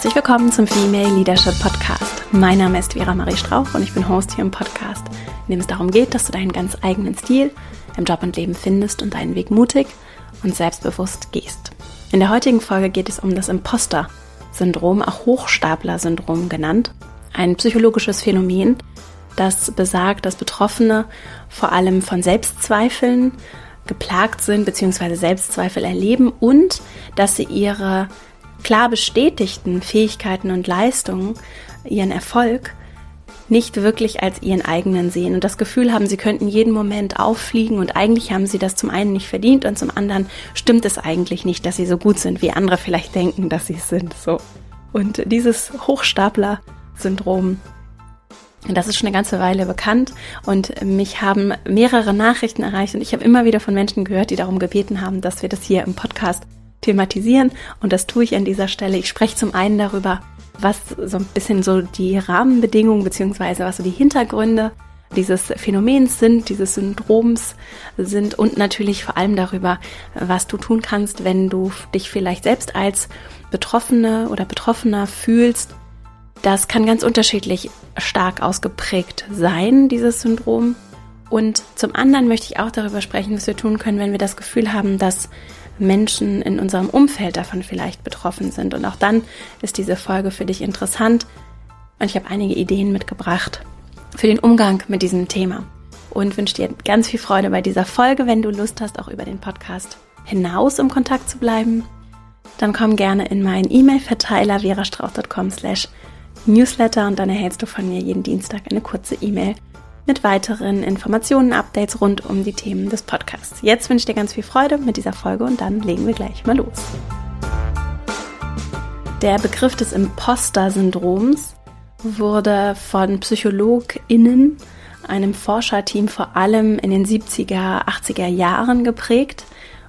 Herzlich willkommen zum Female Leadership Podcast. Mein Name ist Vera Marie Strauch und ich bin Host hier im Podcast, in dem es darum geht, dass du deinen ganz eigenen Stil im Job und Leben findest und deinen Weg mutig und selbstbewusst gehst. In der heutigen Folge geht es um das Imposter-Syndrom, auch Hochstapler-Syndrom genannt. Ein psychologisches Phänomen, das besagt, dass Betroffene vor allem von Selbstzweifeln geplagt sind bzw. Selbstzweifel erleben und dass sie ihre klar bestätigten Fähigkeiten und Leistungen, ihren Erfolg, nicht wirklich als ihren eigenen sehen und das Gefühl haben, sie könnten jeden Moment auffliegen und eigentlich haben sie das zum einen nicht verdient und zum anderen stimmt es eigentlich nicht, dass sie so gut sind, wie andere vielleicht denken, dass sie es sind. So. Und dieses Hochstapler-Syndrom, das ist schon eine ganze Weile bekannt und mich haben mehrere Nachrichten erreicht und ich habe immer wieder von Menschen gehört, die darum gebeten haben, dass wir das hier im Podcast thematisieren und das tue ich an dieser Stelle. Ich spreche zum einen darüber, was so ein bisschen so die Rahmenbedingungen beziehungsweise was so die Hintergründe dieses Phänomens sind, dieses Syndroms sind und natürlich vor allem darüber, was du tun kannst, wenn du dich vielleicht selbst als Betroffene oder Betroffener fühlst. Das kann ganz unterschiedlich stark ausgeprägt sein, dieses Syndrom. Und zum anderen möchte ich auch darüber sprechen, was wir tun können, wenn wir das Gefühl haben, dass Menschen in unserem Umfeld davon vielleicht betroffen sind. Und auch dann ist diese Folge für dich interessant. Und ich habe einige Ideen mitgebracht für den Umgang mit diesem Thema. Und wünsche dir ganz viel Freude bei dieser Folge. Wenn du Lust hast, auch über den Podcast hinaus im Kontakt zu bleiben, dann komm gerne in meinen E-Mail-Verteiler verastrauch.com slash newsletter und dann erhältst du von mir jeden Dienstag eine kurze E-Mail mit weiteren Informationen, Updates rund um die Themen des Podcasts. Jetzt wünsche ich dir ganz viel Freude mit dieser Folge und dann legen wir gleich mal los. Der Begriff des Imposter-Syndroms wurde von PsychologInnen, einem Forscherteam vor allem in den 70er, 80er Jahren geprägt.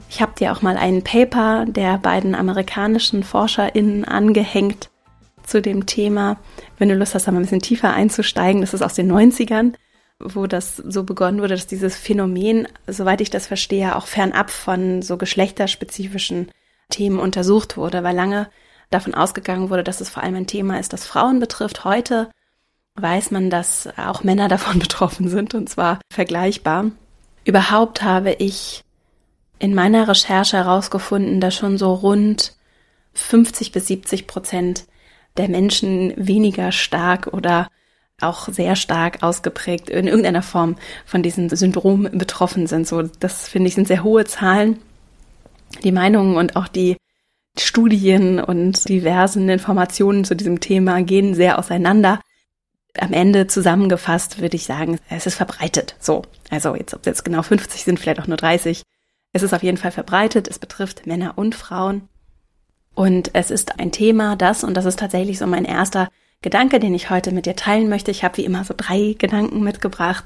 Ich habe dir auch mal ein Paper der beiden amerikanischen ForscherInnen angehängt zu dem Thema. Wenn du Lust hast, da mal ein bisschen tiefer einzusteigen, das ist aus den 90ern wo das so begonnen wurde, dass dieses Phänomen, soweit ich das verstehe, auch fernab von so geschlechterspezifischen Themen untersucht wurde, weil lange davon ausgegangen wurde, dass es vor allem ein Thema ist, das Frauen betrifft. Heute weiß man, dass auch Männer davon betroffen sind und zwar vergleichbar. Überhaupt habe ich in meiner Recherche herausgefunden, dass schon so rund 50 bis 70 Prozent der Menschen weniger stark oder auch sehr stark ausgeprägt in irgendeiner Form von diesem Syndrom betroffen sind. So, das finde ich sind sehr hohe Zahlen. Die Meinungen und auch die Studien und diversen Informationen zu diesem Thema gehen sehr auseinander. Am Ende zusammengefasst würde ich sagen, es ist verbreitet. So, also jetzt, ob es jetzt genau 50 sind, vielleicht auch nur 30. Es ist auf jeden Fall verbreitet. Es betrifft Männer und Frauen. Und es ist ein Thema, das, und das ist tatsächlich so mein erster Gedanke, den ich heute mit dir teilen möchte. Ich habe wie immer so drei Gedanken mitgebracht.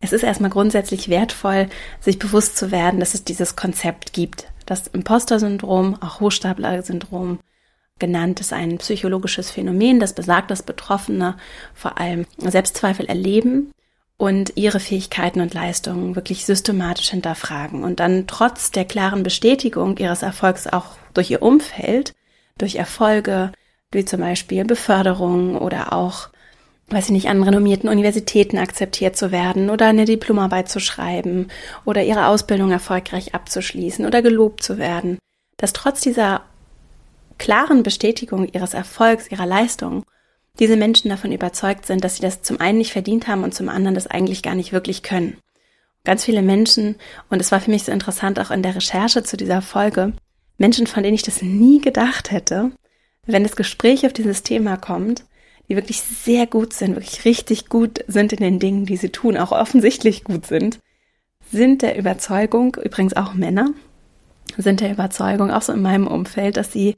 Es ist erstmal grundsätzlich wertvoll, sich bewusst zu werden, dass es dieses Konzept gibt. Das Imposter-Syndrom, auch Hochstapler-Syndrom genannt, ist ein psychologisches Phänomen, das besagt, dass Betroffene vor allem Selbstzweifel erleben und ihre Fähigkeiten und Leistungen wirklich systematisch hinterfragen und dann trotz der klaren Bestätigung ihres Erfolgs auch durch ihr Umfeld, durch Erfolge, wie zum Beispiel Beförderung oder auch, weiß ich nicht, an renommierten Universitäten akzeptiert zu werden oder eine Diplomarbeit zu schreiben oder ihre Ausbildung erfolgreich abzuschließen oder gelobt zu werden, dass trotz dieser klaren Bestätigung ihres Erfolgs, ihrer Leistung, diese Menschen davon überzeugt sind, dass sie das zum einen nicht verdient haben und zum anderen das eigentlich gar nicht wirklich können. Ganz viele Menschen, und es war für mich so interessant auch in der Recherche zu dieser Folge, Menschen, von denen ich das nie gedacht hätte, wenn das Gespräch auf dieses Thema kommt, die wirklich sehr gut sind, wirklich richtig gut sind in den Dingen, die sie tun, auch offensichtlich gut sind, sind der Überzeugung, übrigens auch Männer, sind der Überzeugung, auch so in meinem Umfeld, dass sie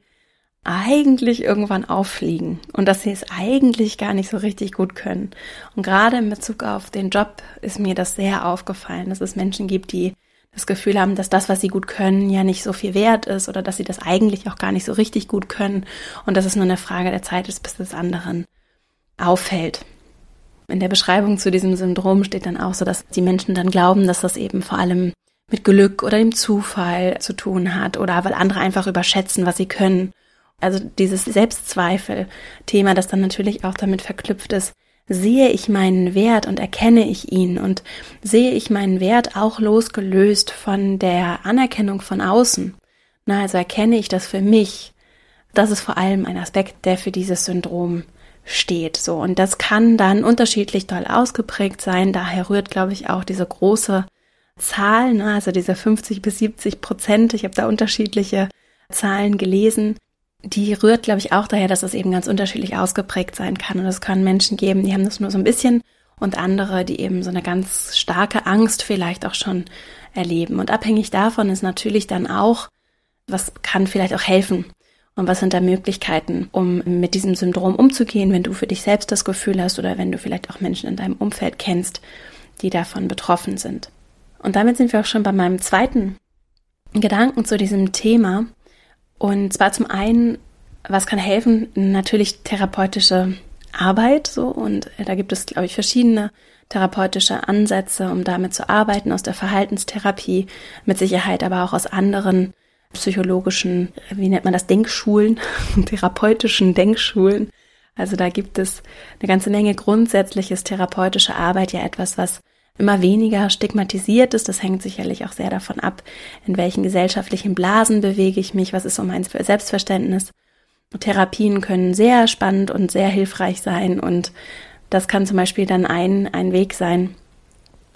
eigentlich irgendwann auffliegen und dass sie es eigentlich gar nicht so richtig gut können. Und gerade in Bezug auf den Job ist mir das sehr aufgefallen, dass es Menschen gibt, die das Gefühl haben, dass das, was sie gut können, ja nicht so viel wert ist oder dass sie das eigentlich auch gar nicht so richtig gut können und dass es nur eine Frage der Zeit ist, bis es anderen auffällt. In der Beschreibung zu diesem Syndrom steht dann auch so, dass die Menschen dann glauben, dass das eben vor allem mit Glück oder dem Zufall zu tun hat oder weil andere einfach überschätzen, was sie können Also dieses Selbstzweifel-Thema, das dann natürlich auch damit verknüpft ist, sehe ich meinen Wert und erkenne ich ihn und sehe ich meinen Wert auch losgelöst von der Anerkennung von außen. Na, also erkenne ich das für mich. Das ist vor allem ein Aspekt, der für dieses Syndrom steht. So. Und das kann dann unterschiedlich doll ausgeprägt sein. Daher rührt, glaube ich, auch diese große Zahl, ne, also diese 50 bis 70 Prozent. Ich habe da unterschiedliche Zahlen gelesen. Die rührt, glaube ich, auch daher, dass es eben ganz unterschiedlich ausgeprägt sein kann. Und es können Menschen geben, die haben das nur so ein bisschen und andere, die eben so eine ganz starke Angst vielleicht auch schon erleben. Und abhängig davon ist natürlich dann auch, was kann vielleicht auch helfen und was sind da Möglichkeiten, um mit diesem Syndrom umzugehen, wenn du für dich selbst das Gefühl hast oder wenn du vielleicht auch Menschen in deinem Umfeld kennst, die davon betroffen sind. Und damit sind wir auch schon bei meinem zweiten Gedanken zu diesem Thema. Und zwar zum einen, was kann helfen? Natürlich therapeutische Arbeit, so. Und da gibt es, glaube ich, verschiedene therapeutische Ansätze, um damit zu arbeiten, aus der Verhaltenstherapie, mit Sicherheit aber auch aus anderen psychologischen, wie nennt man das, Denkschulen, therapeutischen Denkschulen. Also da gibt es eine ganze Menge grundsätzliches therapeutische Arbeit, ja etwas, was immer weniger stigmatisiert ist. Das hängt sicherlich auch sehr davon ab, in welchen gesellschaftlichen Blasen bewege ich mich, was ist so mein Selbstverständnis. Therapien können sehr spannend und sehr hilfreich sein und das kann zum Beispiel dann ein, ein Weg sein,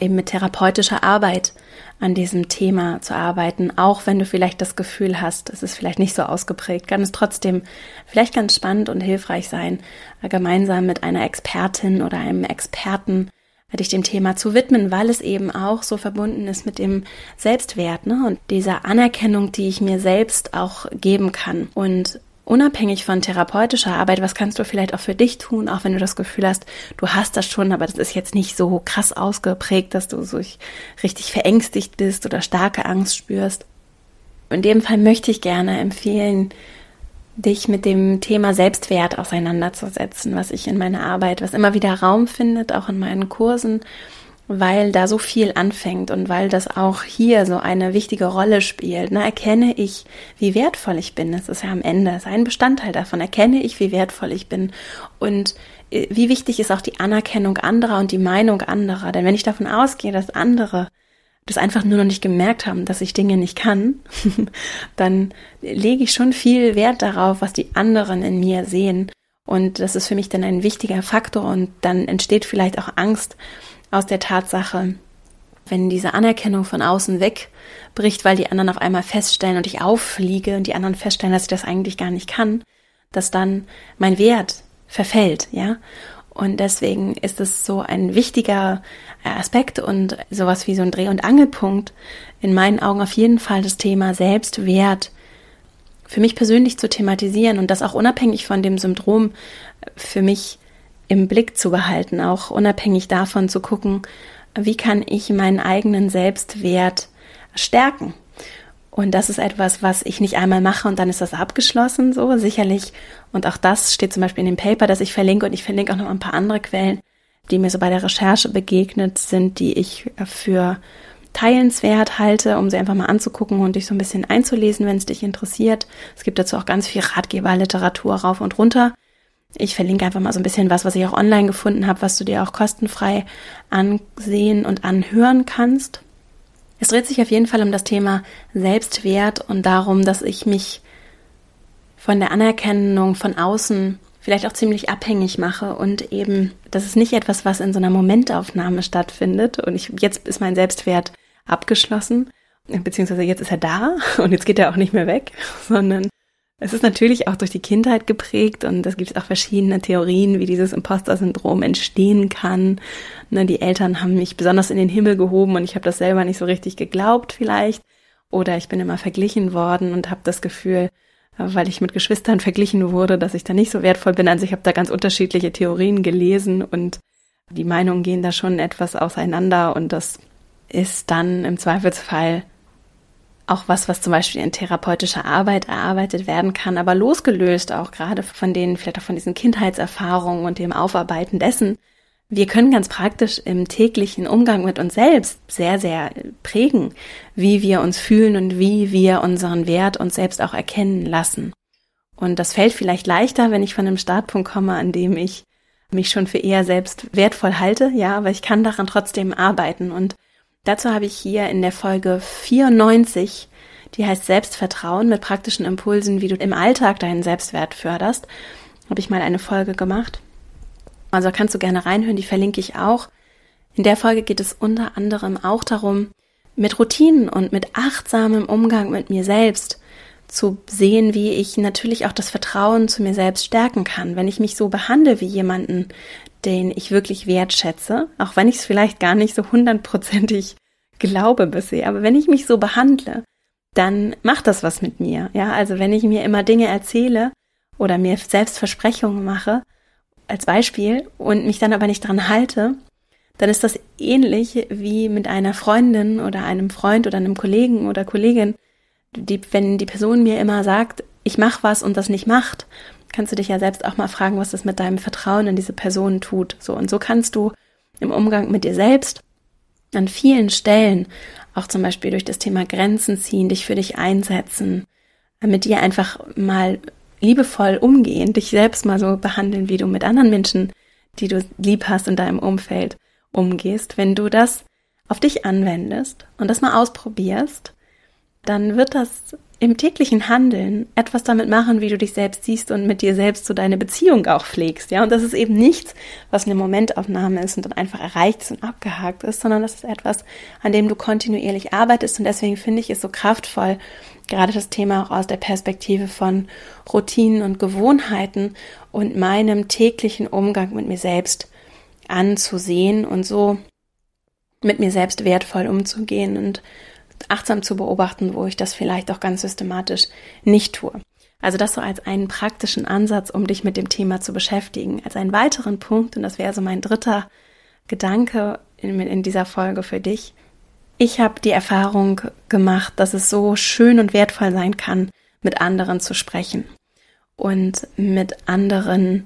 eben mit therapeutischer Arbeit an diesem Thema zu arbeiten, auch wenn du vielleicht das Gefühl hast, es ist vielleicht nicht so ausgeprägt, kann es trotzdem vielleicht ganz spannend und hilfreich sein, gemeinsam mit einer Expertin oder einem Experten dich dem Thema zu widmen, weil es eben auch so verbunden ist mit dem Selbstwert ne? und dieser Anerkennung, die ich mir selbst auch geben kann. Und unabhängig von therapeutischer Arbeit, was kannst du vielleicht auch für dich tun, auch wenn du das Gefühl hast, du hast das schon, aber das ist jetzt nicht so krass ausgeprägt, dass du so richtig verängstigt bist oder starke Angst spürst. In dem Fall möchte ich gerne empfehlen, dich mit dem Thema Selbstwert auseinanderzusetzen, was ich in meiner Arbeit, was immer wieder Raum findet, auch in meinen Kursen weil da so viel anfängt und weil das auch hier so eine wichtige Rolle spielt. Na, erkenne ich, wie wertvoll ich bin. Das ist ja am Ende ist ein Bestandteil davon. Erkenne ich, wie wertvoll ich bin und äh, wie wichtig ist auch die Anerkennung anderer und die Meinung anderer. Denn wenn ich davon ausgehe, dass andere das einfach nur noch nicht gemerkt haben, dass ich Dinge nicht kann, dann lege ich schon viel Wert darauf, was die anderen in mir sehen. Und das ist für mich dann ein wichtiger Faktor und dann entsteht vielleicht auch Angst, aus der Tatsache, wenn diese Anerkennung von außen wegbricht, weil die anderen auf einmal feststellen und ich auffliege und die anderen feststellen, dass ich das eigentlich gar nicht kann, dass dann mein Wert verfällt, ja. Und deswegen ist es so ein wichtiger Aspekt und sowas wie so ein Dreh- und Angelpunkt in meinen Augen auf jeden Fall das Thema Selbstwert für mich persönlich zu thematisieren und das auch unabhängig von dem Syndrom für mich im Blick zu behalten, auch unabhängig davon zu gucken, wie kann ich meinen eigenen Selbstwert stärken. Und das ist etwas, was ich nicht einmal mache und dann ist das abgeschlossen, so sicherlich. Und auch das steht zum Beispiel in dem Paper, das ich verlinke und ich verlinke auch noch ein paar andere Quellen, die mir so bei der Recherche begegnet sind, die ich für teilenswert halte, um sie einfach mal anzugucken und dich so ein bisschen einzulesen, wenn es dich interessiert. Es gibt dazu auch ganz viel Ratgeberliteratur rauf und runter. Ich verlinke einfach mal so ein bisschen was, was ich auch online gefunden habe, was du dir auch kostenfrei ansehen und anhören kannst. Es dreht sich auf jeden Fall um das Thema Selbstwert und darum, dass ich mich von der Anerkennung von außen vielleicht auch ziemlich abhängig mache und eben, das ist nicht etwas, was in so einer Momentaufnahme stattfindet und ich, jetzt ist mein Selbstwert abgeschlossen, beziehungsweise jetzt ist er da und jetzt geht er auch nicht mehr weg, sondern es ist natürlich auch durch die Kindheit geprägt und es gibt auch verschiedene Theorien, wie dieses Imposter-Syndrom entstehen kann. Ne, die Eltern haben mich besonders in den Himmel gehoben und ich habe das selber nicht so richtig geglaubt vielleicht. Oder ich bin immer verglichen worden und habe das Gefühl, weil ich mit Geschwistern verglichen wurde, dass ich da nicht so wertvoll bin. Also ich habe da ganz unterschiedliche Theorien gelesen und die Meinungen gehen da schon etwas auseinander und das ist dann im Zweifelsfall auch was, was zum Beispiel in therapeutischer Arbeit erarbeitet werden kann, aber losgelöst auch gerade von den, vielleicht auch von diesen Kindheitserfahrungen und dem Aufarbeiten dessen. Wir können ganz praktisch im täglichen Umgang mit uns selbst sehr, sehr prägen, wie wir uns fühlen und wie wir unseren Wert uns selbst auch erkennen lassen. Und das fällt vielleicht leichter, wenn ich von einem Startpunkt komme, an dem ich mich schon für eher selbst wertvoll halte, ja, aber ich kann daran trotzdem arbeiten. Und dazu habe ich hier in der Folge 94, die heißt Selbstvertrauen mit praktischen Impulsen, wie du im Alltag deinen Selbstwert förderst, habe ich mal eine Folge gemacht. Also kannst du gerne reinhören, die verlinke ich auch. In der Folge geht es unter anderem auch darum, mit Routinen und mit achtsamem Umgang mit mir selbst zu sehen, wie ich natürlich auch das Vertrauen zu mir selbst stärken kann, wenn ich mich so behandle wie jemanden, den ich wirklich wertschätze, auch wenn ich es vielleicht gar nicht so hundertprozentig glaube bisher, aber wenn ich mich so behandle, dann macht das was mit mir. Ja, also wenn ich mir immer Dinge erzähle oder mir selbst Versprechungen mache, als Beispiel, und mich dann aber nicht dran halte, dann ist das ähnlich wie mit einer Freundin oder einem Freund oder einem Kollegen oder Kollegin, die, wenn die Person mir immer sagt, ich mache was und das nicht macht, kannst du dich ja selbst auch mal fragen, was das mit deinem Vertrauen in diese Person tut. So und so kannst du im Umgang mit dir selbst an vielen Stellen, auch zum Beispiel durch das Thema Grenzen ziehen, dich für dich einsetzen, mit dir einfach mal liebevoll umgehen, dich selbst mal so behandeln, wie du mit anderen Menschen, die du lieb hast in deinem Umfeld, umgehst. Wenn du das auf dich anwendest und das mal ausprobierst, dann wird das im täglichen Handeln etwas damit machen, wie du dich selbst siehst und mit dir selbst so deine Beziehung auch pflegst, ja. Und das ist eben nichts, was eine Momentaufnahme ist und dann einfach erreicht ist und abgehakt ist, sondern das ist etwas, an dem du kontinuierlich arbeitest. Und deswegen finde ich es so kraftvoll, gerade das Thema auch aus der Perspektive von Routinen und Gewohnheiten und meinem täglichen Umgang mit mir selbst anzusehen und so mit mir selbst wertvoll umzugehen und achtsam zu beobachten, wo ich das vielleicht auch ganz systematisch nicht tue. Also das so als einen praktischen Ansatz, um dich mit dem Thema zu beschäftigen. Als einen weiteren Punkt, und das wäre so mein dritter Gedanke in, in dieser Folge für dich. Ich habe die Erfahrung gemacht, dass es so schön und wertvoll sein kann, mit anderen zu sprechen und mit anderen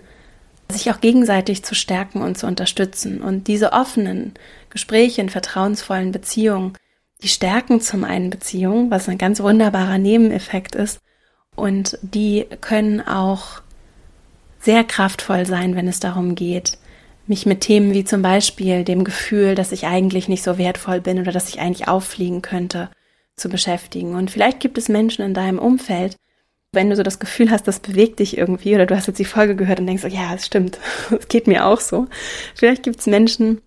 sich auch gegenseitig zu stärken und zu unterstützen. Und diese offenen Gespräche in vertrauensvollen Beziehungen die stärken zum einen Beziehungen, was ein ganz wunderbarer Nebeneffekt ist. Und die können auch sehr kraftvoll sein, wenn es darum geht, mich mit Themen wie zum Beispiel dem Gefühl, dass ich eigentlich nicht so wertvoll bin oder dass ich eigentlich auffliegen könnte, zu beschäftigen. Und vielleicht gibt es Menschen in deinem Umfeld, wenn du so das Gefühl hast, das bewegt dich irgendwie oder du hast jetzt die Folge gehört und denkst, oh ja, es stimmt, es geht mir auch so. Vielleicht gibt es Menschen,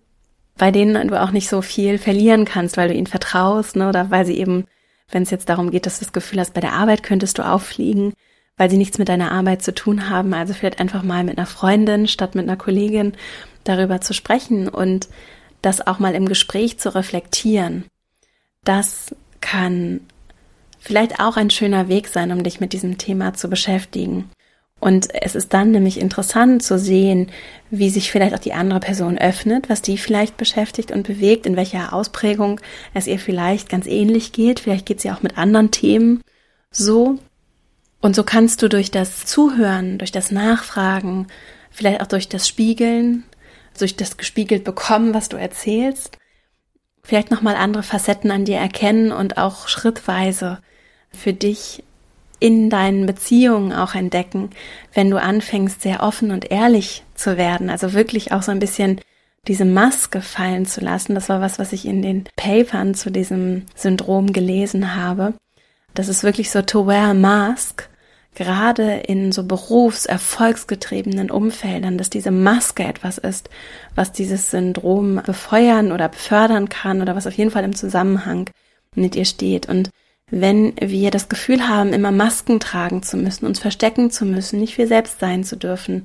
bei denen du auch nicht so viel verlieren kannst, weil du ihnen vertraust, ne, oder weil sie eben, wenn es jetzt darum geht, dass du das Gefühl hast, bei der Arbeit könntest du auffliegen, weil sie nichts mit deiner Arbeit zu tun haben. Also vielleicht einfach mal mit einer Freundin statt mit einer Kollegin darüber zu sprechen und das auch mal im Gespräch zu reflektieren. Das kann vielleicht auch ein schöner Weg sein, um dich mit diesem Thema zu beschäftigen. Und es ist dann nämlich interessant zu sehen, wie sich vielleicht auch die andere Person öffnet, was die vielleicht beschäftigt und bewegt, in welcher Ausprägung es ihr vielleicht ganz ähnlich geht. Vielleicht geht sie auch mit anderen Themen so. Und so kannst du durch das Zuhören, durch das Nachfragen, vielleicht auch durch das Spiegeln, durch das gespiegelt bekommen, was du erzählst, vielleicht nochmal andere Facetten an dir erkennen und auch schrittweise für dich in deinen Beziehungen auch entdecken, wenn du anfängst, sehr offen und ehrlich zu werden. Also wirklich auch so ein bisschen diese Maske fallen zu lassen. Das war was, was ich in den Papern zu diesem Syndrom gelesen habe. Das ist wirklich so to wear a mask, gerade in so berufserfolgsgetriebenen Umfeldern, dass diese Maske etwas ist, was dieses Syndrom befeuern oder befördern kann oder was auf jeden Fall im Zusammenhang mit ihr steht. Und wenn wir das Gefühl haben, immer Masken tragen zu müssen, uns verstecken zu müssen, nicht wir selbst sein zu dürfen.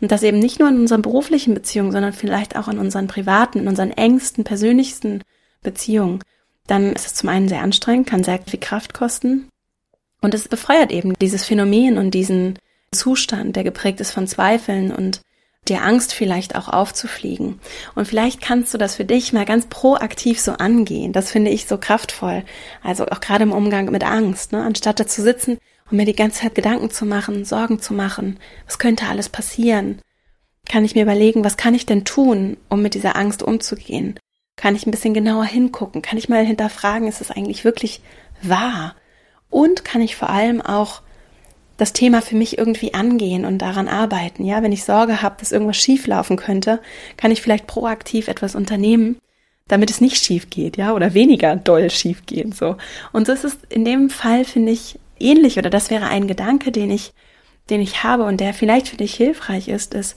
Und das eben nicht nur in unseren beruflichen Beziehungen, sondern vielleicht auch in unseren privaten, in unseren engsten, persönlichsten Beziehungen, dann ist es zum einen sehr anstrengend, kann sehr viel Kraft kosten. Und es befeuert eben dieses Phänomen und diesen Zustand, der geprägt ist von Zweifeln und der Angst vielleicht auch aufzufliegen. Und vielleicht kannst du das für dich mal ganz proaktiv so angehen. Das finde ich so kraftvoll. Also auch gerade im Umgang mit Angst, ne? anstatt da zu sitzen und mir die ganze Zeit Gedanken zu machen, Sorgen zu machen, was könnte alles passieren, kann ich mir überlegen, was kann ich denn tun, um mit dieser Angst umzugehen? Kann ich ein bisschen genauer hingucken? Kann ich mal hinterfragen, ist es eigentlich wirklich wahr? Und kann ich vor allem auch das Thema für mich irgendwie angehen und daran arbeiten. Ja, wenn ich Sorge habe, dass irgendwas schief laufen könnte, kann ich vielleicht proaktiv etwas unternehmen, damit es nicht schief geht, ja, oder weniger doll schief gehen, so. Und das ist in dem Fall, finde ich, ähnlich, oder das wäre ein Gedanke, den ich, den ich habe und der vielleicht für dich hilfreich ist, ist,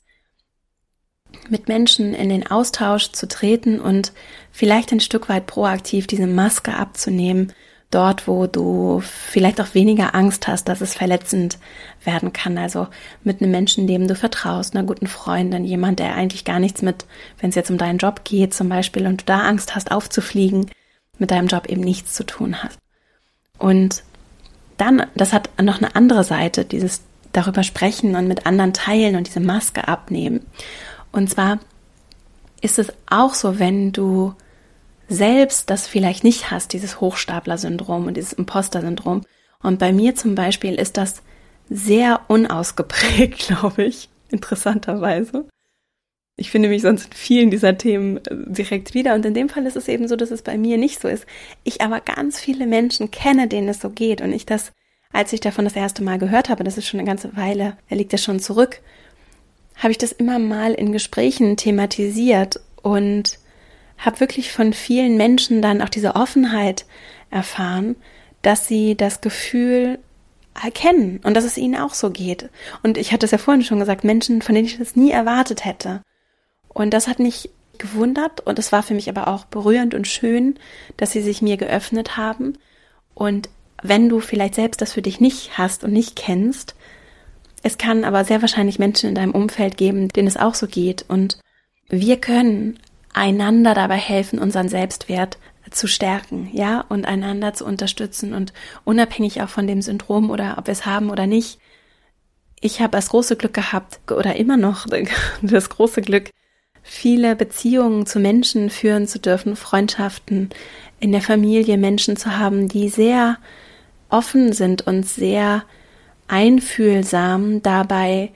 mit Menschen in den Austausch zu treten und vielleicht ein Stück weit proaktiv diese Maske abzunehmen, dort, wo du vielleicht auch weniger Angst hast, dass es verletzend werden kann. Also mit einem Menschen, dem du vertraust, einer guten Freundin, jemand, der eigentlich gar nichts mit, wenn es jetzt um deinen Job geht zum Beispiel und du da Angst hast aufzufliegen, mit deinem Job eben nichts zu tun hast. Und dann, das hat noch eine andere Seite, dieses darüber sprechen und mit anderen teilen und diese Maske abnehmen. Und zwar ist es auch so, wenn du selbst das vielleicht nicht hast, dieses Hochstapler-Syndrom und dieses Imposter-Syndrom. Und bei mir zum Beispiel ist das sehr unausgeprägt, glaube ich, interessanterweise. Ich finde mich sonst in vielen dieser Themen äh, direkt wieder. Und in dem Fall ist es eben so, dass es bei mir nicht so ist. Ich aber ganz viele Menschen kenne, denen es so geht. Und ich das, als ich davon das erste Mal gehört habe, das ist schon eine ganze Weile, er liegt ja schon zurück, habe ich das immer mal in Gesprächen thematisiert und habe wirklich von vielen Menschen dann auch diese Offenheit erfahren, dass sie das Gefühl erkennen und dass es ihnen auch so geht. Und ich hatte es ja vorhin schon gesagt, Menschen, von denen ich das nie erwartet hätte. Und das hat mich gewundert und es war für mich aber auch berührend und schön, dass sie sich mir geöffnet haben. Und wenn du vielleicht selbst das für dich nicht hast und nicht kennst, es kann aber sehr wahrscheinlich Menschen in deinem Umfeld geben, denen es auch so geht. Und wir können einander dabei helfen, unseren Selbstwert zu stärken, ja, und einander zu unterstützen und unabhängig auch von dem Syndrom oder ob wir es haben oder nicht. Ich habe das große Glück gehabt oder immer noch das große Glück, viele Beziehungen zu Menschen führen zu dürfen, Freundschaften in der Familie, Menschen zu haben, die sehr offen sind und sehr einfühlsam dabei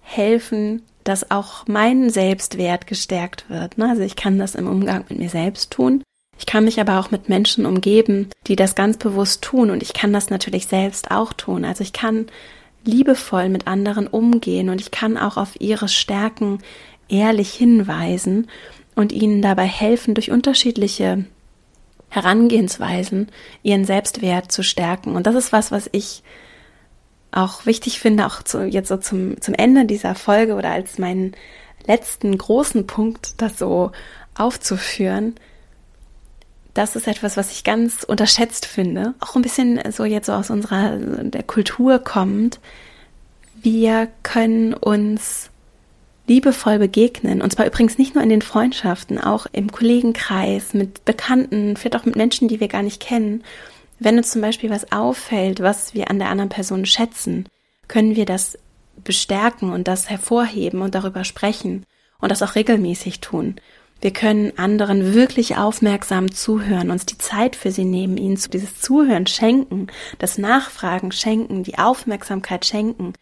helfen, dass auch mein Selbstwert gestärkt wird. Ne? Also ich kann das im Umgang mit mir selbst tun. Ich kann mich aber auch mit Menschen umgeben, die das ganz bewusst tun und ich kann das natürlich selbst auch tun. Also ich kann liebevoll mit anderen umgehen und ich kann auch auf ihre Stärken ehrlich hinweisen und ihnen dabei helfen, durch unterschiedliche Herangehensweisen ihren Selbstwert zu stärken. Und das ist was, was ich auch wichtig finde, auch zu, jetzt so zum, zum Ende dieser Folge oder als meinen letzten großen Punkt, das so aufzuführen, das ist etwas, was ich ganz unterschätzt finde. Auch ein bisschen so jetzt so aus unserer der Kultur kommt. Wir können uns liebevoll begegnen. Und zwar übrigens nicht nur in den Freundschaften, auch im Kollegenkreis, mit Bekannten, vielleicht auch mit Menschen, die wir gar nicht kennen. Wenn uns zum Beispiel was auffällt, was wir an der anderen Person schätzen, können wir das bestärken und das hervorheben und darüber sprechen und das auch regelmäßig tun. Wir können anderen wirklich aufmerksam zuhören, uns die Zeit für sie nehmen, ihnen dieses Zuhören schenken, das Nachfragen schenken, die Aufmerksamkeit schenken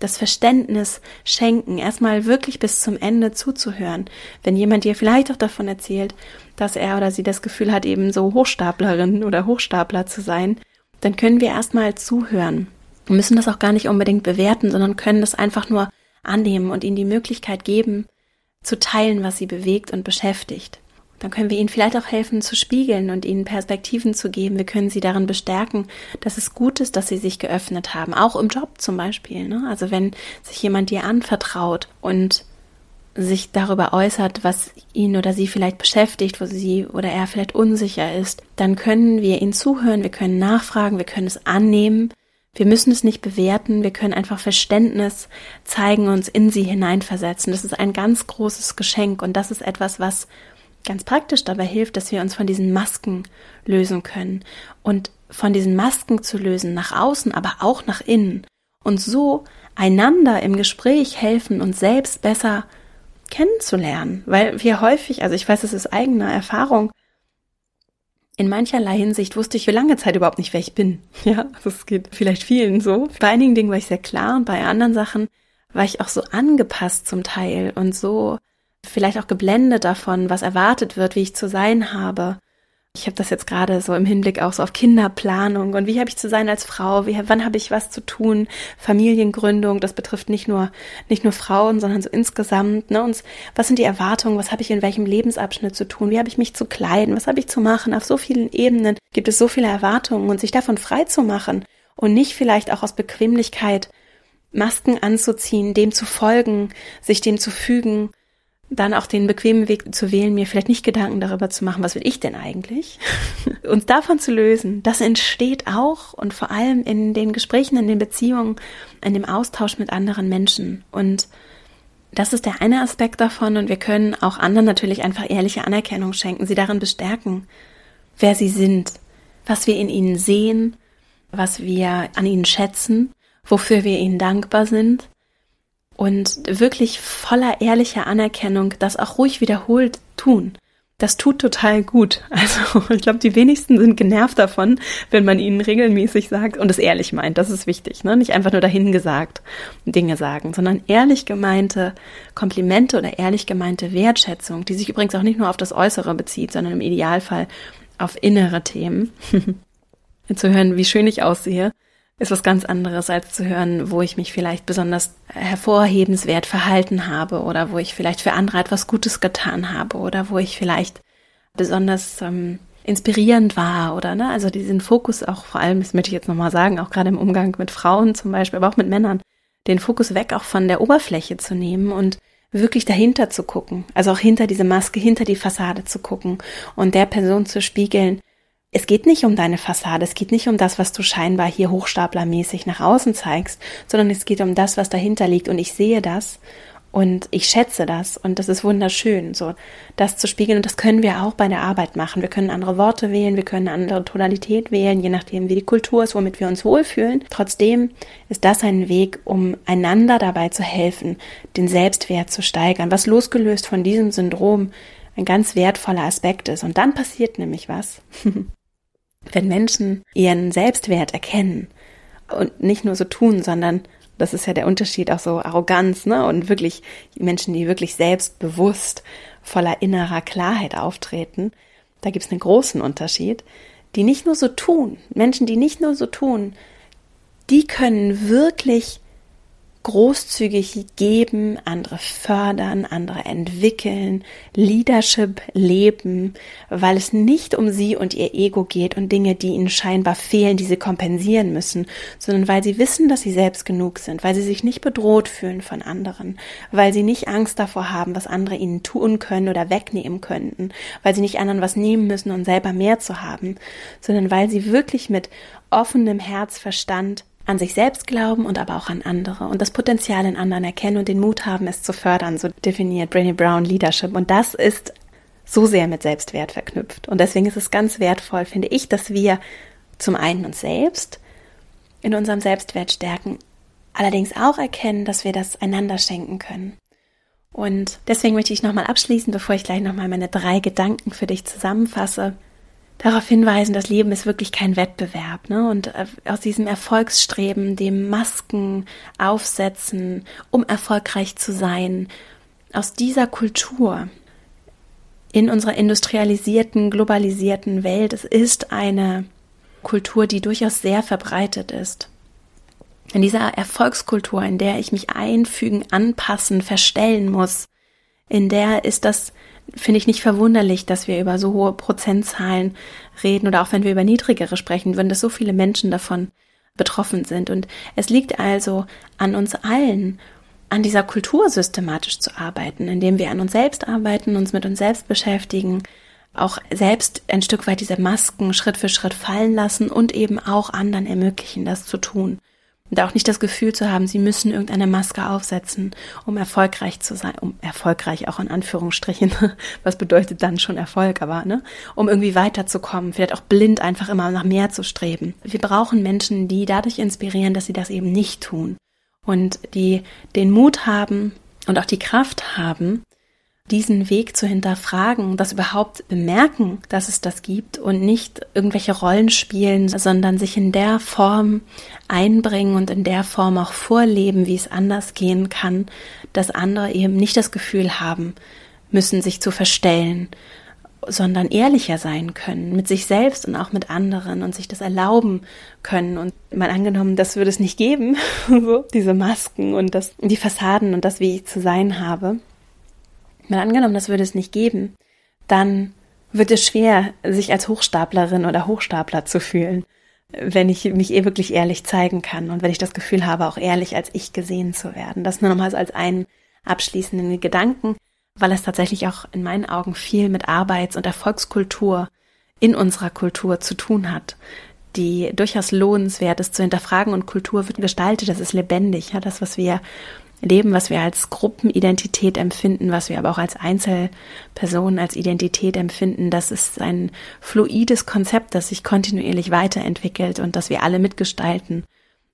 das Verständnis schenken, erstmal wirklich bis zum Ende zuzuhören. Wenn jemand dir vielleicht auch davon erzählt, dass er oder sie das Gefühl hat, eben so Hochstaplerin oder Hochstapler zu sein, dann können wir erstmal zuhören. Wir müssen das auch gar nicht unbedingt bewerten, sondern können das einfach nur annehmen und ihnen die Möglichkeit geben, zu teilen, was sie bewegt und beschäftigt. Dann können wir ihnen vielleicht auch helfen zu spiegeln und ihnen Perspektiven zu geben. Wir können sie darin bestärken, dass es gut ist, dass sie sich geöffnet haben, auch im Job zum Beispiel. Ne? Also wenn sich jemand dir anvertraut und sich darüber äußert, was ihn oder sie vielleicht beschäftigt, wo sie oder er vielleicht unsicher ist, dann können wir ihnen zuhören, wir können nachfragen, wir können es annehmen. Wir müssen es nicht bewerten, wir können einfach Verständnis zeigen, uns in sie hineinversetzen. Das ist ein ganz großes Geschenk und das ist etwas, was ganz praktisch dabei hilft, dass wir uns von diesen Masken lösen können und von diesen Masken zu lösen nach außen, aber auch nach innen und so einander im Gespräch helfen, uns selbst besser kennenzulernen, weil wir häufig, also ich weiß, es ist eigene Erfahrung, in mancherlei Hinsicht wusste ich für lange Zeit überhaupt nicht, wer ich bin. Ja, also es geht vielleicht vielen so. Bei einigen Dingen war ich sehr klar und bei anderen Sachen war ich auch so angepasst zum Teil und so vielleicht auch geblendet davon, was erwartet wird, wie ich zu sein habe. Ich habe das jetzt gerade so im Hinblick auch so auf Kinderplanung und wie habe ich zu sein als Frau, wie, wann habe ich was zu tun, Familiengründung, das betrifft nicht nur nicht nur Frauen, sondern so insgesamt, ne, und was sind die Erwartungen, was habe ich in welchem Lebensabschnitt zu tun, wie habe ich mich zu kleiden, was habe ich zu machen, auf so vielen Ebenen gibt es so viele Erwartungen und sich davon frei zu machen und nicht vielleicht auch aus Bequemlichkeit Masken anzuziehen, dem zu folgen, sich dem zu fügen, dann auch den bequemen Weg zu wählen, mir vielleicht nicht Gedanken darüber zu machen, was will ich denn eigentlich? Uns davon zu lösen, das entsteht auch und vor allem in den Gesprächen, in den Beziehungen, in dem Austausch mit anderen Menschen. Und das ist der eine Aspekt davon und wir können auch anderen natürlich einfach ehrliche Anerkennung schenken, sie darin bestärken, wer sie sind, was wir in ihnen sehen, was wir an ihnen schätzen, wofür wir ihnen dankbar sind und wirklich voller ehrlicher Anerkennung das auch ruhig wiederholt tun. Das tut total gut. Also ich glaube, die wenigsten sind genervt davon, wenn man ihnen regelmäßig sagt und es ehrlich meint. Das ist wichtig, ne? Nicht einfach nur dahin gesagt Dinge sagen, sondern ehrlich gemeinte Komplimente oder ehrlich gemeinte Wertschätzung, die sich übrigens auch nicht nur auf das Äußere bezieht, sondern im Idealfall auf innere Themen. zu hören, wie schön ich aussehe, ist was ganz anderes, als zu hören, wo ich mich vielleicht besonders hervorhebenswert verhalten habe oder wo ich vielleicht für andere etwas Gutes getan habe oder wo ich vielleicht besonders ähm, inspirierend war oder ne, also diesen Fokus auch vor allem, das möchte ich jetzt nochmal sagen, auch gerade im Umgang mit Frauen zum Beispiel, aber auch mit Männern, den Fokus weg auch von der Oberfläche zu nehmen und wirklich dahinter zu gucken, also auch hinter diese Maske, hinter die Fassade zu gucken und der Person zu spiegeln, es geht nicht um deine Fassade, es geht nicht um das, was du scheinbar hier hochstaplermäßig nach außen zeigst, sondern es geht um das, was dahinter liegt und ich sehe das und ich schätze das und das ist wunderschön, so das zu spiegeln und das können wir auch bei der Arbeit machen. Wir können andere Worte wählen, wir können eine andere Tonalität wählen, je nachdem wie die Kultur ist, womit wir uns wohlfühlen. Trotzdem ist das ein Weg, um einander dabei zu helfen, den Selbstwert zu steigern, was losgelöst von diesem Syndrom ein ganz wertvoller Aspekt ist. Und dann passiert nämlich was. Wenn Menschen ihren Selbstwert erkennen und nicht nur so tun, sondern das ist ja der Unterschied, auch so Arroganz, ne? Und wirklich Menschen, die wirklich selbstbewusst voller innerer Klarheit auftreten, da gibt es einen großen Unterschied, die nicht nur so tun, Menschen, die nicht nur so tun, die können wirklich großzügig geben, andere fördern, andere entwickeln, Leadership leben, weil es nicht um sie und ihr Ego geht und Dinge, die ihnen scheinbar fehlen, die sie kompensieren müssen, sondern weil sie wissen, dass sie selbst genug sind, weil sie sich nicht bedroht fühlen von anderen, weil sie nicht Angst davor haben, was andere ihnen tun können oder wegnehmen könnten, weil sie nicht anderen was nehmen müssen und selber mehr zu haben, sondern weil sie wirklich mit offenem Herzverstand an sich selbst glauben und aber auch an andere und das Potenzial in anderen erkennen und den Mut haben, es zu fördern. So definiert Brené Brown Leadership. Und das ist so sehr mit Selbstwert verknüpft. Und deswegen ist es ganz wertvoll, finde ich, dass wir zum einen uns selbst in unserem Selbstwert stärken, allerdings auch erkennen, dass wir das einander schenken können. Und deswegen möchte ich nochmal abschließen, bevor ich gleich nochmal meine drei Gedanken für dich zusammenfasse darauf hinweisen, das Leben ist wirklich kein Wettbewerb. Ne? Und äh, aus diesem Erfolgsstreben, dem Masken aufsetzen, um erfolgreich zu sein, aus dieser Kultur in unserer industrialisierten, globalisierten Welt, es ist eine Kultur, die durchaus sehr verbreitet ist. In dieser Erfolgskultur, in der ich mich einfügen, anpassen, verstellen muss, in der ist das finde ich nicht verwunderlich, dass wir über so hohe Prozentzahlen reden oder auch wenn wir über niedrigere sprechen, wenn das so viele Menschen davon betroffen sind. Und es liegt also an uns allen, an dieser Kultur systematisch zu arbeiten, indem wir an uns selbst arbeiten, uns mit uns selbst beschäftigen, auch selbst ein Stück weit diese Masken Schritt für Schritt fallen lassen und eben auch anderen ermöglichen, das zu tun. Und auch nicht das Gefühl zu haben, sie müssen irgendeine Maske aufsetzen, um erfolgreich zu sein, um erfolgreich auch in Anführungsstrichen, was bedeutet dann schon Erfolg, aber ne, um irgendwie weiterzukommen, vielleicht auch blind einfach immer nach mehr zu streben. Wir brauchen Menschen, die dadurch inspirieren, dass sie das eben nicht tun und die den Mut haben und auch die Kraft haben, diesen Weg zu hinterfragen, das überhaupt bemerken, dass es das gibt und nicht irgendwelche Rollen spielen, sondern sich in der Form einbringen und in der Form auch vorleben, wie es anders gehen kann, dass andere eben nicht das Gefühl haben müssen, sich zu verstellen sondern ehrlicher sein können mit sich selbst und auch mit anderen und sich das erlauben können. Und mal angenommen, das würde es nicht geben, diese Masken und das, die Fassaden und das, wie ich zu sein habe. Mal angenommen, das würde es nicht geben, dann wird es schwer, sich als Hochstaplerin oder Hochstapler zu fühlen, wenn ich mich eh wirklich ehrlich zeigen kann und wenn ich das Gefühl habe, auch ehrlich als ich gesehen zu werden. Das nur nochmals als einen abschließenden Gedanken, weil es tatsächlich auch in meinen Augen viel mit Arbeits- und Erfolgskultur in unserer Kultur zu tun hat, die durchaus lohnenswert ist zu hinterfragen und Kultur wird gestaltet, das ist lebendig, ja, das, was wir leben, was wir als Gruppenidentität empfinden, was wir aber auch als Einzelpersonen als Identität empfinden, das ist ein fluides Konzept, das sich kontinuierlich weiterentwickelt und das wir alle mitgestalten,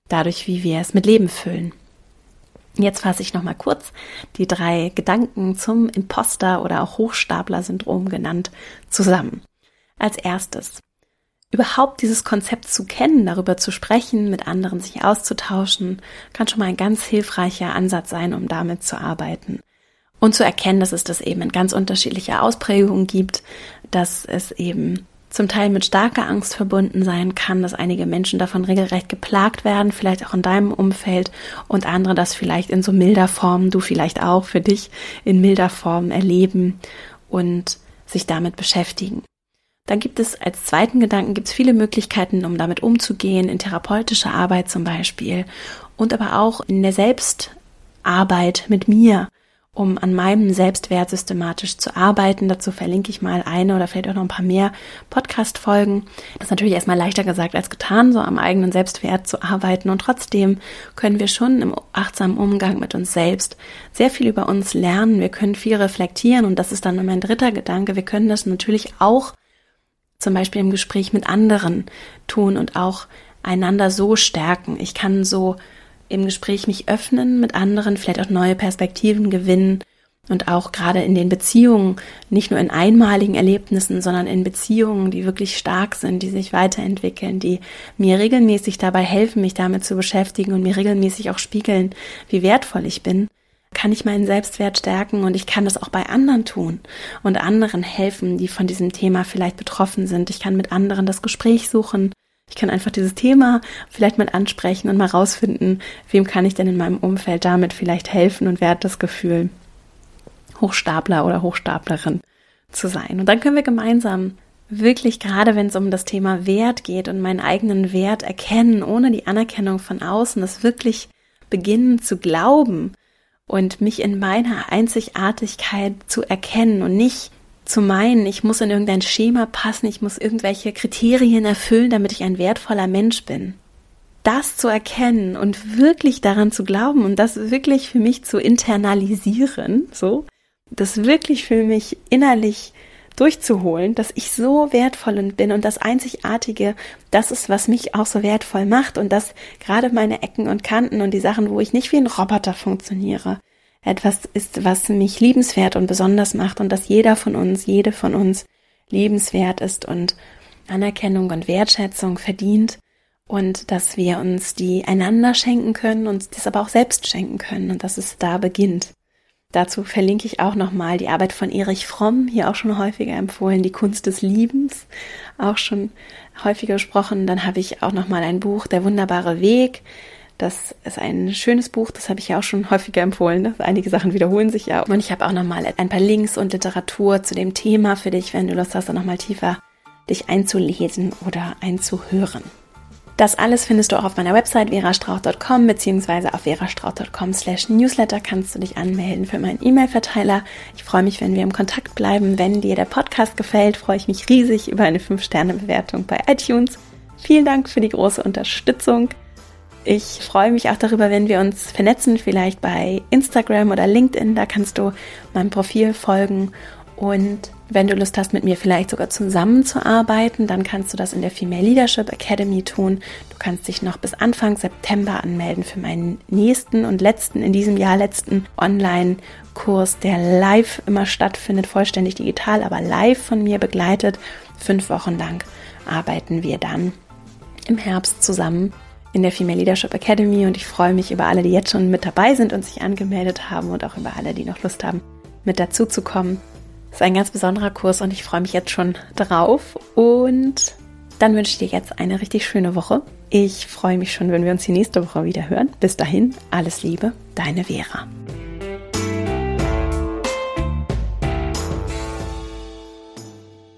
dadurch, wie wir es mit Leben füllen. Jetzt fasse ich nochmal kurz die drei Gedanken zum Imposter oder auch Hochstapler-Syndrom genannt zusammen. Als erstes, überhaupt dieses Konzept zu kennen, darüber zu sprechen, mit anderen sich auszutauschen, kann schon mal ein ganz hilfreicher Ansatz sein, um damit zu arbeiten. Und zu erkennen, dass es das eben in ganz unterschiedlicher Ausprägung gibt, dass es eben zum Teil mit starker Angst verbunden sein kann, dass einige Menschen davon regelrecht geplagt werden, vielleicht auch in deinem Umfeld und andere das vielleicht in so milder Form, du vielleicht auch für dich in milder Form erleben und sich damit beschäftigen. Dann gibt es als zweiten Gedanken gibt es viele Möglichkeiten, um damit umzugehen, in therapeutischer Arbeit zum Beispiel und aber auch in der Selbstarbeit mit mir um an meinem Selbstwert systematisch zu arbeiten. Dazu verlinke ich mal eine oder vielleicht auch noch ein paar mehr Podcast-Folgen. Das ist natürlich erstmal leichter gesagt als getan, so am eigenen Selbstwert zu arbeiten. Und trotzdem können wir schon im achtsamen Umgang mit uns selbst sehr viel über uns lernen. Wir können viel reflektieren und das ist dann mein dritter Gedanke. Wir können das natürlich auch zum Beispiel im Gespräch mit anderen tun und auch einander so stärken. Ich kann so im Gespräch mich öffnen mit anderen, vielleicht auch neue Perspektiven gewinnen und auch gerade in den Beziehungen, nicht nur in einmaligen Erlebnissen, sondern in Beziehungen, die wirklich stark sind, die sich weiterentwickeln, die mir regelmäßig dabei helfen, mich damit zu beschäftigen und mir regelmäßig auch spiegeln, wie wertvoll ich bin, kann ich meinen Selbstwert stärken und ich kann das auch bei anderen tun und anderen helfen, die von diesem Thema vielleicht betroffen sind. Ich kann mit anderen das Gespräch suchen, ich kann einfach dieses Thema vielleicht mal ansprechen und mal rausfinden, wem kann ich denn in meinem Umfeld damit vielleicht helfen und wer hat das Gefühl, Hochstapler oder Hochstaplerin zu sein. Und dann können wir gemeinsam wirklich gerade, wenn es um das Thema Wert geht und meinen eigenen Wert erkennen, ohne die Anerkennung von außen, das wirklich beginnen zu glauben und mich in meiner Einzigartigkeit zu erkennen und nicht zu meinen, ich muss in irgendein Schema passen, ich muss irgendwelche Kriterien erfüllen, damit ich ein wertvoller Mensch bin. Das zu erkennen und wirklich daran zu glauben und das wirklich für mich zu internalisieren, so, das wirklich für mich innerlich durchzuholen, dass ich so wertvoll bin und das Einzigartige, das ist, was mich auch so wertvoll macht und dass gerade meine Ecken und Kanten und die Sachen, wo ich nicht wie ein Roboter funktioniere, etwas ist, was mich liebenswert und besonders macht und dass jeder von uns, jede von uns liebenswert ist und Anerkennung und Wertschätzung verdient und dass wir uns die einander schenken können und das aber auch selbst schenken können und dass es da beginnt. Dazu verlinke ich auch nochmal die Arbeit von Erich Fromm, hier auch schon häufiger empfohlen, die Kunst des Liebens, auch schon häufiger gesprochen. Dann habe ich auch nochmal ein Buch, Der wunderbare Weg, das ist ein schönes Buch, das habe ich ja auch schon häufiger empfohlen. Ne? Einige Sachen wiederholen sich ja. Und ich habe auch nochmal ein paar Links und Literatur zu dem Thema für dich, wenn du Lust hast, da nochmal tiefer dich einzulesen oder einzuhören. Das alles findest du auch auf meiner Website verastrauch.com beziehungsweise auf verastrauch.com slash newsletter kannst du dich anmelden für meinen E-Mail-Verteiler. Ich freue mich, wenn wir im Kontakt bleiben. Wenn dir der Podcast gefällt, freue ich mich riesig über eine 5-Sterne-Bewertung bei iTunes. Vielen Dank für die große Unterstützung. Ich freue mich auch darüber, wenn wir uns vernetzen, vielleicht bei Instagram oder LinkedIn. Da kannst du meinem Profil folgen. Und wenn du Lust hast, mit mir vielleicht sogar zusammenzuarbeiten, dann kannst du das in der Female Leadership Academy tun. Du kannst dich noch bis Anfang September anmelden für meinen nächsten und letzten, in diesem Jahr letzten Online-Kurs, der live immer stattfindet, vollständig digital, aber live von mir begleitet. Fünf Wochen lang arbeiten wir dann im Herbst zusammen in der Female Leadership Academy und ich freue mich über alle, die jetzt schon mit dabei sind und sich angemeldet haben und auch über alle, die noch Lust haben, mit dazu zu kommen. Ist ein ganz besonderer Kurs und ich freue mich jetzt schon drauf. Und dann wünsche ich dir jetzt eine richtig schöne Woche. Ich freue mich schon, wenn wir uns die nächste Woche wieder hören. Bis dahin, alles Liebe, deine Vera.